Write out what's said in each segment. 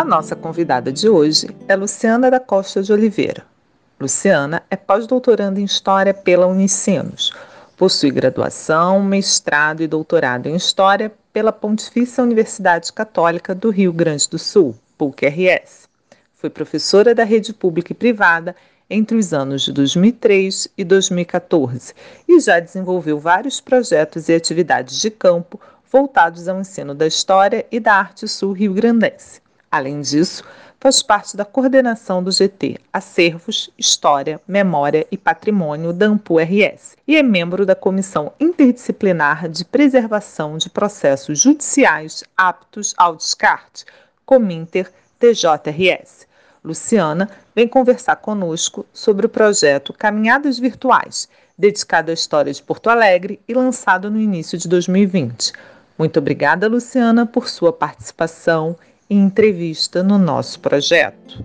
A nossa convidada de hoje é Luciana da Costa de Oliveira. Luciana é pós-doutoranda em História pela Unicinos. Possui graduação, mestrado e doutorado em História pela Pontifícia Universidade Católica do Rio Grande do Sul, PUC-RS. Foi professora da rede pública e privada entre os anos de 2003 e 2014 e já desenvolveu vários projetos e atividades de campo voltados ao ensino da história e da arte sul-rio-grandense. Além disso, faz parte da coordenação do GT Acervos, História, Memória e Patrimônio da AMPU-RS e é membro da Comissão Interdisciplinar de Preservação de Processos Judiciais Aptos ao Descarte, Cominter TJRS. Luciana vem conversar conosco sobre o projeto Caminhadas Virtuais, dedicado à história de Porto Alegre e lançado no início de 2020. Muito obrigada, Luciana, por sua participação e entrevista no nosso projeto.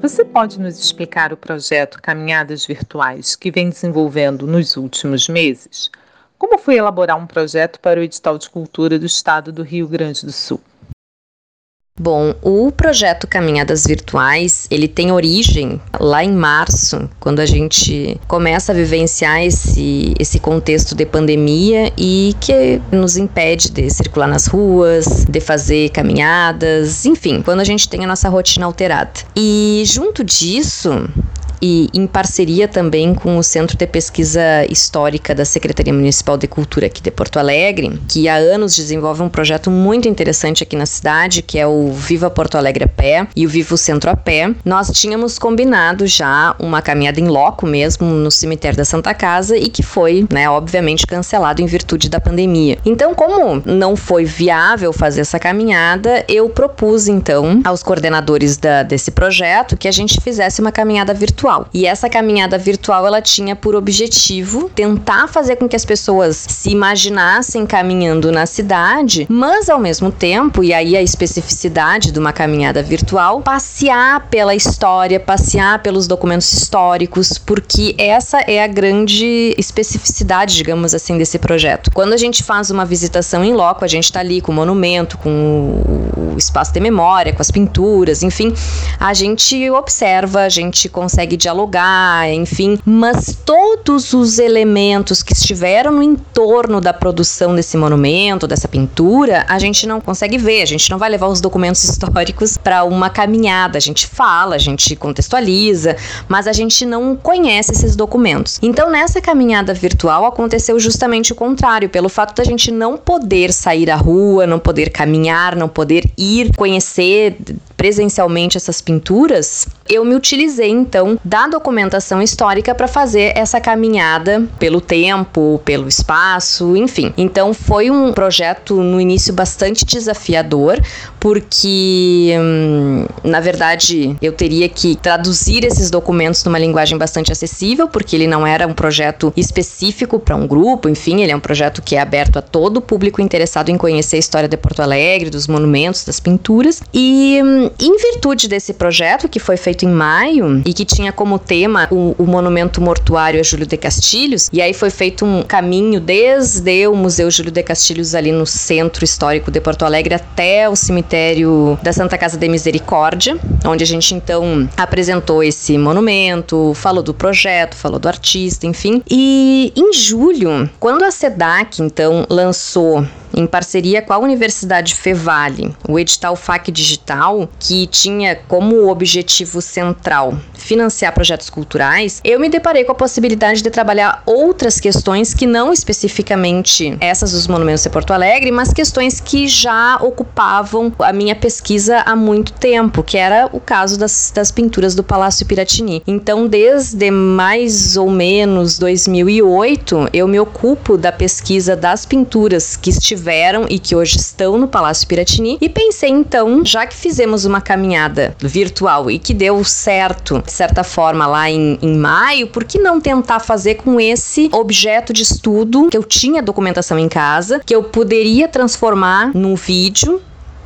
Você pode nos explicar o projeto Caminhadas Virtuais que vem desenvolvendo nos últimos meses? Como foi elaborar um projeto para o edital de cultura do estado do Rio Grande do Sul? Bom, o projeto Caminhadas Virtuais, ele tem origem lá em março, quando a gente começa a vivenciar esse, esse contexto de pandemia e que nos impede de circular nas ruas, de fazer caminhadas, enfim, quando a gente tem a nossa rotina alterada. E junto disso, e em parceria também com o Centro de Pesquisa Histórica da Secretaria Municipal de Cultura aqui de Porto Alegre, que há anos desenvolve um projeto muito interessante aqui na cidade, que é o Viva Porto Alegre a Pé e o Viva o Centro a Pé. Nós tínhamos combinado já uma caminhada em loco mesmo no cemitério da Santa Casa e que foi, né, obviamente cancelado em virtude da pandemia. Então, como não foi viável fazer essa caminhada, eu propus então aos coordenadores da, desse projeto que a gente fizesse uma caminhada virtual virtual. E essa caminhada virtual ela tinha por objetivo tentar fazer com que as pessoas se imaginassem caminhando na cidade, mas ao mesmo tempo, e aí a especificidade de uma caminhada virtual, passear pela história, passear pelos documentos históricos, porque essa é a grande especificidade, digamos assim, desse projeto. Quando a gente faz uma visitação em loco, a gente está ali com o monumento, com o espaço de memória, com as pinturas, enfim, a gente observa, a gente consegue dialogar, enfim, mas todos os elementos que estiveram no entorno da produção desse monumento, dessa pintura, a gente não consegue ver, a gente não vai levar os documentos históricos para uma caminhada, a gente fala, a gente contextualiza, mas a gente não conhece esses documentos. Então, nessa caminhada virtual aconteceu justamente o contrário, pelo fato da gente não poder sair à rua, não poder caminhar, não poder ir conhecer presencialmente essas pinturas, eu me utilizei então da documentação histórica para fazer essa caminhada pelo tempo, pelo espaço, enfim. Então foi um projeto no início bastante desafiador, porque hum, na verdade eu teria que traduzir esses documentos numa linguagem bastante acessível, porque ele não era um projeto específico para um grupo, enfim, ele é um projeto que é aberto a todo o público interessado em conhecer a história de Porto Alegre, dos monumentos, das pinturas. E hum, em virtude desse projeto, que foi feito em maio e que tinha como tema o, o monumento mortuário a Júlio de Castilhos, e aí foi feito um caminho desde o Museu Júlio de Castilhos, ali no centro histórico de Porto Alegre, até o cemitério da Santa Casa de Misericórdia, onde a gente então apresentou esse monumento, falou do projeto, falou do artista, enfim. E em julho, quando a SEDAC então lançou em parceria com a Universidade Fevale, o edital FAC Digital, que tinha como objetivo central financiar projetos culturais, eu me deparei com a possibilidade de trabalhar outras questões que não especificamente essas dos monumentos de Porto Alegre, mas questões que já ocupavam a minha pesquisa há muito tempo, que era o caso das, das pinturas do Palácio Piratini. Então, desde mais ou menos 2008, eu me ocupo da pesquisa das pinturas que estiveram e que hoje estão no Palácio Piratini e pensei então, já que fizemos uma caminhada virtual e que deu certo, de certa forma, lá em, em maio, por que não tentar fazer com esse objeto de estudo que eu tinha documentação em casa, que eu poderia transformar num vídeo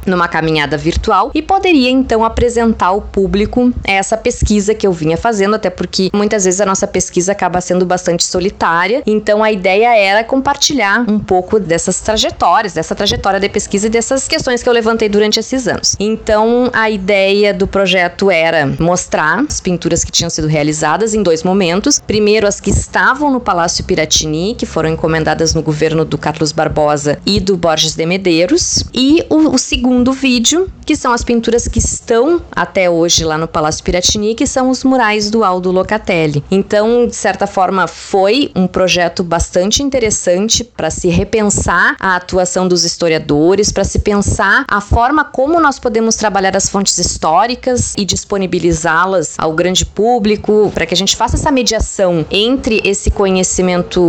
numa caminhada virtual e poderia então apresentar ao público essa pesquisa que eu vinha fazendo, até porque muitas vezes a nossa pesquisa acaba sendo bastante solitária. Então a ideia era compartilhar um pouco dessas trajetórias, dessa trajetória de pesquisa e dessas questões que eu levantei durante esses anos. Então a ideia do projeto era mostrar as pinturas que tinham sido realizadas em dois momentos. Primeiro as que estavam no Palácio Piratini, que foram encomendadas no governo do Carlos Barbosa e do Borges de Medeiros, e o, o segundo segundo vídeo, que são as pinturas que estão até hoje lá no Palácio Piratini, que são os murais do Aldo Locatelli. Então, de certa forma, foi um projeto bastante interessante para se repensar a atuação dos historiadores, para se pensar a forma como nós podemos trabalhar as fontes históricas e disponibilizá-las ao grande público, para que a gente faça essa mediação entre esse conhecimento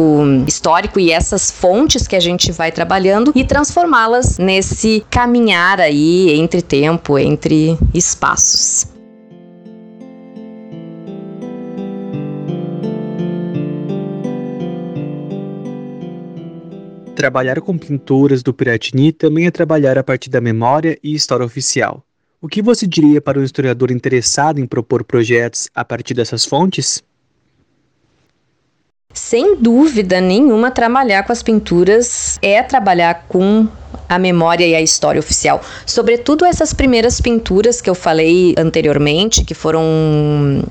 histórico e essas fontes que a gente vai trabalhando e transformá-las nesse caminhar aí entre tempo, entre espaços. Trabalhar com pinturas do Piratini também é trabalhar a partir da memória e história oficial. O que você diria para um historiador interessado em propor projetos a partir dessas fontes? Sem dúvida nenhuma, trabalhar com as pinturas é trabalhar com a memória e a história oficial. Sobretudo essas primeiras pinturas que eu falei anteriormente, que foram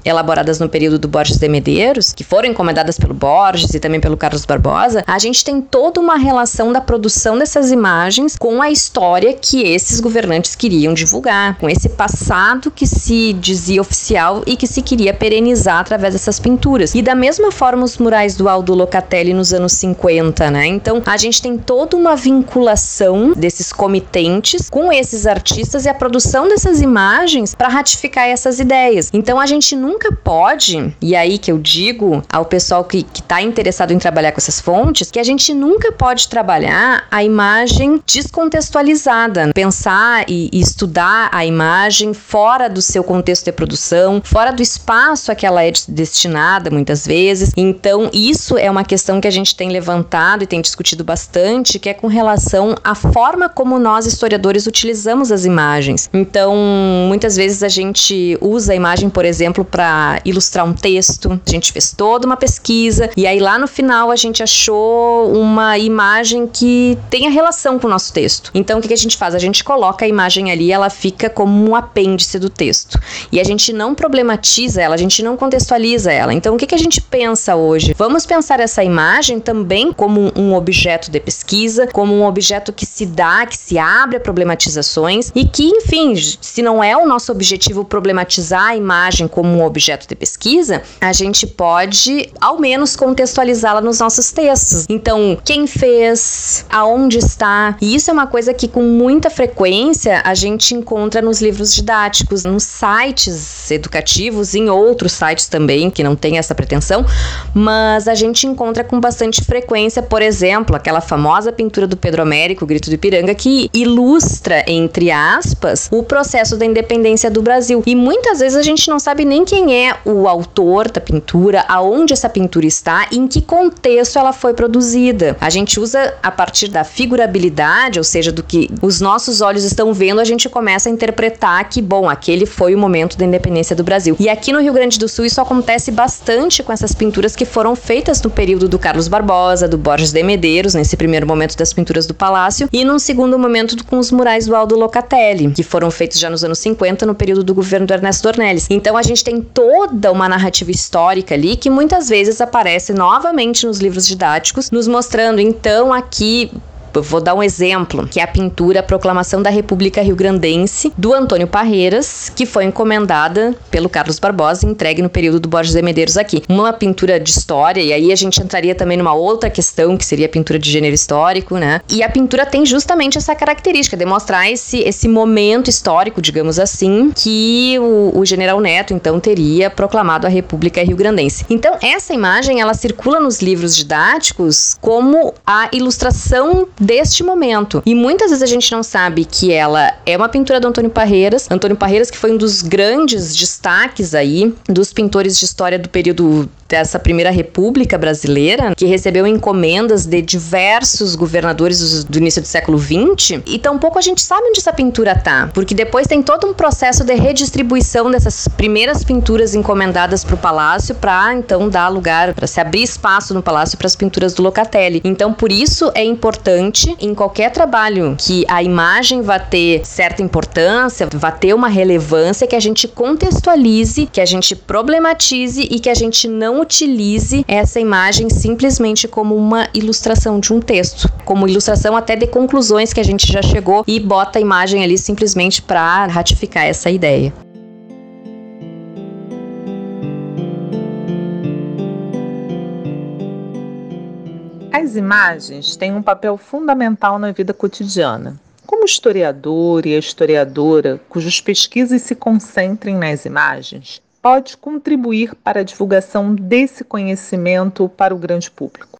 elaboradas no período do Borges de Medeiros, que foram encomendadas pelo Borges e também pelo Carlos Barbosa, a gente tem toda uma relação da produção dessas imagens com a história que esses governantes queriam divulgar, com esse passado que se dizia oficial e que se queria perenizar através dessas pinturas. E da mesma forma os murais do Aldo Locatelli nos anos 50, né? Então a gente tem toda uma vinculação desses comitentes com esses artistas e a produção dessas imagens para ratificar essas ideias. Então a gente nunca pode, e aí que eu digo ao pessoal que está interessado em trabalhar com essas fontes, que a gente nunca pode trabalhar a imagem descontextualizada, pensar e, e estudar a imagem fora do seu contexto de produção, fora do espaço a que ela é destinada muitas vezes. Então isso é uma questão que a gente tem levantado e tem discutido bastante, que é com relação à forma como nós, historiadores, utilizamos as imagens. Então, muitas vezes a gente usa a imagem, por exemplo, para ilustrar um texto. A gente fez toda uma pesquisa e aí lá no final a gente achou uma imagem que tenha relação com o nosso texto. Então, o que, a gente faz? A gente coloca a imagem ali, ela fica como um apêndice do texto. E a gente não problematiza ela, a gente não contextualiza ela. Então, o que a gente pensa hoje? Vamos pensar essa imagem também como um objeto de pesquisa, como um objeto que se se dá, que se abre a problematizações e que, enfim, se não é o nosso objetivo problematizar a imagem como um objeto de pesquisa, a gente pode ao menos contextualizá-la nos nossos textos. Então, quem fez, aonde está, e isso é uma coisa que com muita frequência a gente encontra nos livros didáticos, nos sites educativos, em outros sites também que não tem essa pretensão, mas a gente encontra com bastante frequência, por exemplo, aquela famosa pintura do Pedro Américo, Grito do Ipiranga, que ilustra, entre aspas, o processo da independência do Brasil. E muitas vezes a gente não sabe nem quem é o autor da pintura, aonde essa pintura está, em que contexto ela foi produzida. A gente usa a partir da figurabilidade, ou seja, do que os nossos olhos estão vendo, a gente começa a interpretar que, bom, aquele foi o momento da independência do Brasil. E aqui no Rio Grande do Sul isso acontece bastante com essas pinturas que foram feitas no período do Carlos Barbosa, do Borges de Medeiros, nesse primeiro momento das pinturas do Palácio, e num segundo momento com os murais do Aldo Locatelli, que foram feitos já nos anos 50, no período do governo do Ernesto Dornelles. Então a gente tem toda uma narrativa histórica ali que muitas vezes aparece novamente nos livros didáticos, nos mostrando então aqui vou dar um exemplo, que é a pintura Proclamação da República Rio Grandense, do Antônio Parreiras, que foi encomendada pelo Carlos Barbosa e entregue no período do Borges de Medeiros aqui. Uma pintura de história, e aí a gente entraria também numa outra questão, que seria a pintura de gênero histórico, né? E a pintura tem justamente essa característica, demonstrar esse, esse momento histórico, digamos assim, que o, o general Neto, então, teria proclamado a República Rio Grandense. Então, essa imagem, ela circula nos livros didáticos como a ilustração deste momento. E muitas vezes a gente não sabe que ela é uma pintura do Antônio Parreiras. Antônio Parreiras, que foi um dos grandes destaques aí dos pintores de história do período dessa primeira república brasileira, que recebeu encomendas de diversos governadores do início do século XX, e tampouco a gente sabe onde essa pintura tá, porque depois tem todo um processo de redistribuição dessas primeiras pinturas encomendadas para o palácio, para então dar lugar, para se abrir espaço no palácio para as pinturas do Locatelli. Então, por isso é importante em qualquer trabalho que a imagem vá ter certa importância, vá ter uma relevância, que a gente contextualize, que a gente problematize e que a gente não utilize essa imagem simplesmente como uma ilustração de um texto, como ilustração até de conclusões que a gente já chegou e bota a imagem ali simplesmente para ratificar essa ideia. As imagens têm um papel fundamental na vida cotidiana. Como historiador e historiadora cujas pesquisas se concentrem nas imagens, pode contribuir para a divulgação desse conhecimento para o grande público?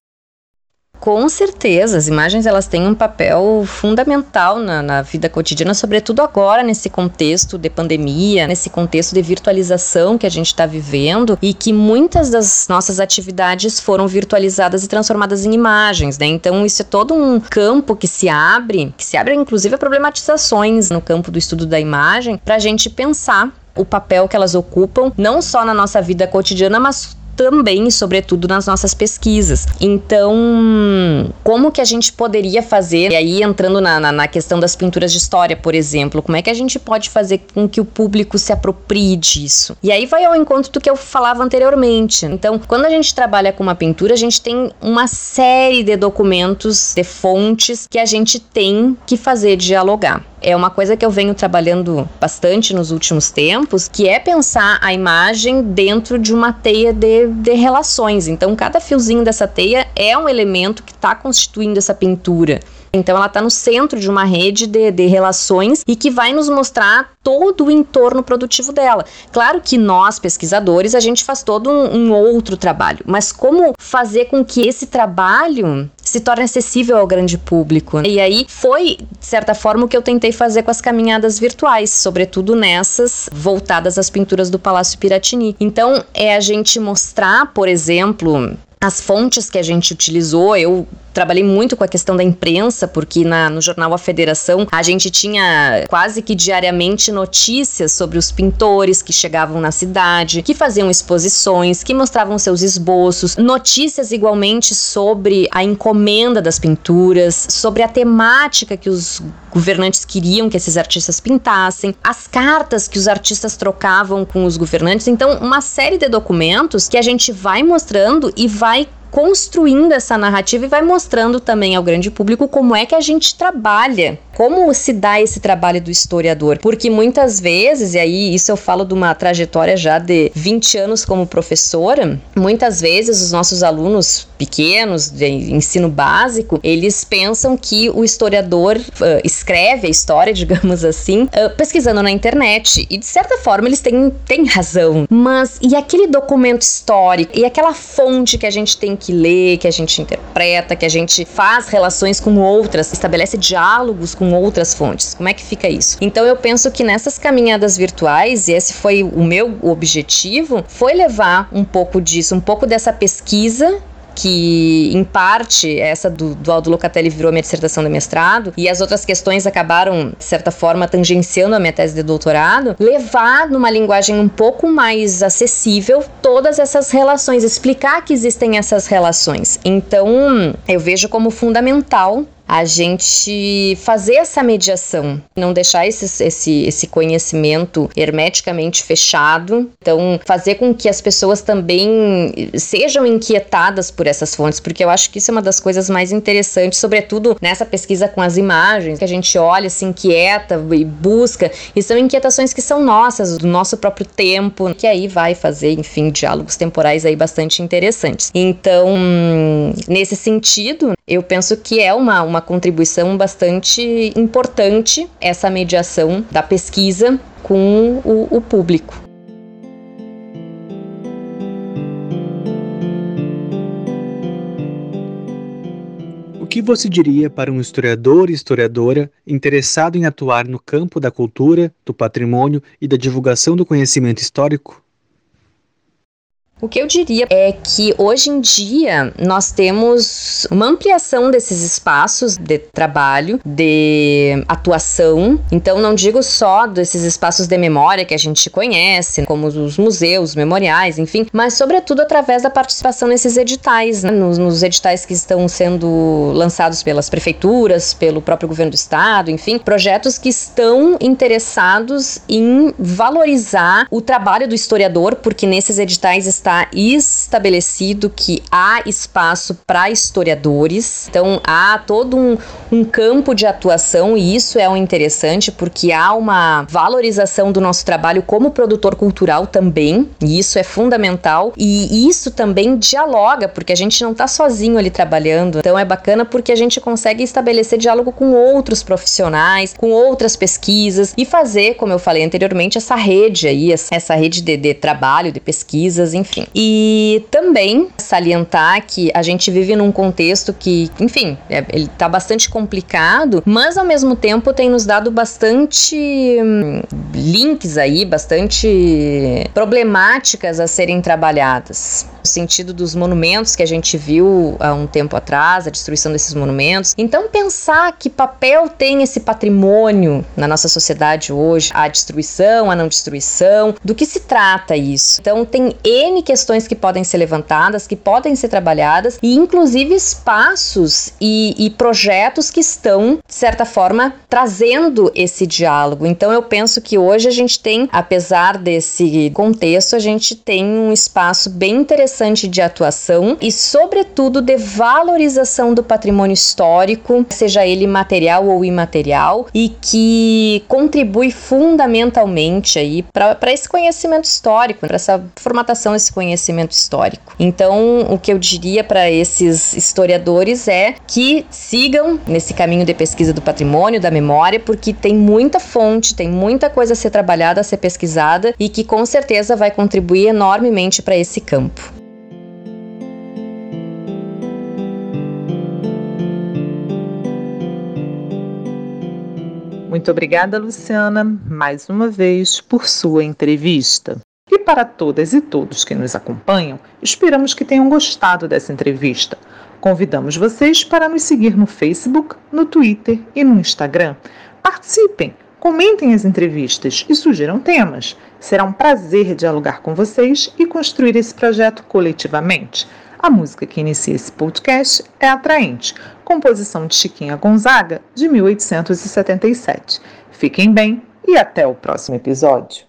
Com certeza, as imagens elas têm um papel fundamental na, na, vida cotidiana, sobretudo agora nesse contexto de pandemia, nesse contexto de virtualização que a gente está vivendo e que muitas das nossas atividades foram virtualizadas e transformadas em imagens, né? Então isso é todo um campo que se abre, que se abre inclusive a problematizações no campo do estudo da imagem, para a gente pensar o papel que elas ocupam, não só na nossa vida cotidiana, mas também, sobretudo, nas nossas pesquisas. Então, como que a gente poderia fazer, e aí entrando na, na, na, questão das pinturas de história, por exemplo, como é que a gente pode fazer com que o público se aproprie disso? E aí vai ao encontro do que eu falava anteriormente. Então, quando a gente trabalha com uma pintura, a gente tem uma série de documentos, de fontes que a gente tem que fazer dialogar é uma coisa que eu venho trabalhando bastante nos últimos tempos, que é pensar a imagem dentro de uma teia de, de relações. Então, cada fiozinho dessa teia é um elemento que está constituindo essa pintura. Então, ela está no centro de uma rede de, de relações e que vai nos mostrar todo o entorno produtivo dela. Claro que nós, pesquisadores, a gente faz todo um, um outro trabalho, mas como fazer com que esse trabalho se torne acessível ao grande público. E aí foi, de certa forma, o que eu tentei fazer com as caminhadas virtuais, sobretudo nessas voltadas às pinturas do Palácio Piratini. Então, é a gente mostrar, por exemplo, as fontes que a gente utilizou, eu trabalhei muito com a questão da imprensa, porque na, no jornal A Federação a gente tinha quase que diariamente notícias sobre os pintores que chegavam na cidade, que faziam exposições, que mostravam seus esboços, notícias igualmente sobre a encomenda das pinturas, sobre a temática que os governantes queriam que esses artistas pintassem, as cartas que os artistas trocavam com os governantes. Então, uma série de documentos que a gente vai mostrando e vai construindo essa narrativa e vai mostrando também ao grande público como é que a gente trabalha, como se dá esse trabalho do historiador. Porque muitas vezes, e aí isso eu falo de uma trajetória já de 20 anos como professora, muitas vezes os nossos alunos pequenos, de ensino básico, eles pensam que o historiador uh, escreve a história, digamos assim, uh, pesquisando na internet. E de certa forma eles têm, têm razão. Mas e aquele documento histórico? E aquela fonte que a gente tem que lê, que a gente interpreta, que a gente faz relações com outras, estabelece diálogos com outras fontes. Como é que fica isso? Então eu penso que nessas caminhadas virtuais, e esse foi o meu objetivo, foi levar um pouco disso, um pouco dessa pesquisa que em parte essa do, do Aldo Locatelli virou minha dissertação de mestrado e as outras questões acabaram de certa forma tangenciando a minha tese de doutorado, levar numa linguagem um pouco mais acessível todas essas relações, explicar que existem essas relações. Então, eu vejo como fundamental a gente fazer essa mediação, não deixar esse, esse, esse conhecimento hermeticamente fechado. Então, fazer com que as pessoas também sejam inquietadas por essas fontes, porque eu acho que isso é uma das coisas mais interessantes, sobretudo nessa pesquisa com as imagens, que a gente olha, se inquieta e busca, e são inquietações que são nossas, do nosso próprio tempo, que aí vai fazer, enfim, diálogos temporais aí bastante interessantes. Então, nesse sentido, eu penso que é uma, uma contribuição bastante importante essa mediação da pesquisa com o, o público. O que você diria para um historiador e historiadora interessado em atuar no campo da cultura, do patrimônio e da divulgação do conhecimento histórico? O que eu diria é que hoje em dia nós temos uma ampliação desses espaços de trabalho, de atuação. Então, não digo só desses espaços de memória que a gente conhece, como os museus, memoriais, enfim, mas sobretudo através da participação nesses editais, né? nos, nos editais que estão sendo lançados pelas prefeituras, pelo próprio governo do estado, enfim, projetos que estão interessados em valorizar o trabalho do historiador, porque nesses editais está estabelecido que há espaço para historiadores, então há todo um, um campo de atuação e isso é um interessante porque há uma valorização do nosso trabalho como produtor cultural também, e isso é fundamental, e isso também dialoga, porque a gente não está sozinho ali trabalhando, então é bacana porque a gente consegue estabelecer diálogo com outros profissionais, com outras pesquisas e fazer, como eu falei anteriormente, essa rede aí, essa rede de, de trabalho, de pesquisas, enfim E também salientar que a gente vive num contexto que, enfim, é, ele tá bastante complicado, mas ao mesmo tempo tem nos dado bastante hum, links aí, bastante problemáticas a serem trabalhadas no sentido dos monumentos que a gente viu há um tempo atrás, a destruição desses monumentos. Então, pensar que papel tem esse patrimônio na nossa sociedade hoje, a destruição, a não destruição, do que se trata isso. Então, tem N questões que podem ser levantadas, que podem ser trabalhadas, e inclusive espaços e, e projetos que estão, de certa forma, trazendo esse diálogo. Então, eu penso que hoje a gente tem, apesar desse contexto, a gente tem um espaço bem interessante interessante de atuação e, sobretudo, de valorização do patrimônio histórico, seja ele material ou imaterial, e que contribui fundamentalmente aí para esse conhecimento histórico, para essa formatação desse conhecimento histórico. Então, o que eu diria para esses historiadores é que sigam nesse caminho de pesquisa do patrimônio, da memória, porque tem muita fonte, tem muita coisa a ser trabalhada, a ser pesquisada e que com certeza vai contribuir enormemente para esse campo. Muito obrigada, Luciana, mais uma vez por sua entrevista. E para todas e todos que nos acompanham, esperamos que tenham gostado dessa entrevista. Convidamos vocês para nos seguir no Facebook, no Twitter e no Instagram. Participem, comentem as entrevistas e sugiram temas. Será um prazer dialogar com vocês e construir esse projeto coletivamente. A música que inicia esse podcast é Atraente, composição de Chiquinha Gonzaga, de 1877. Fiquem bem e até o próximo episódio.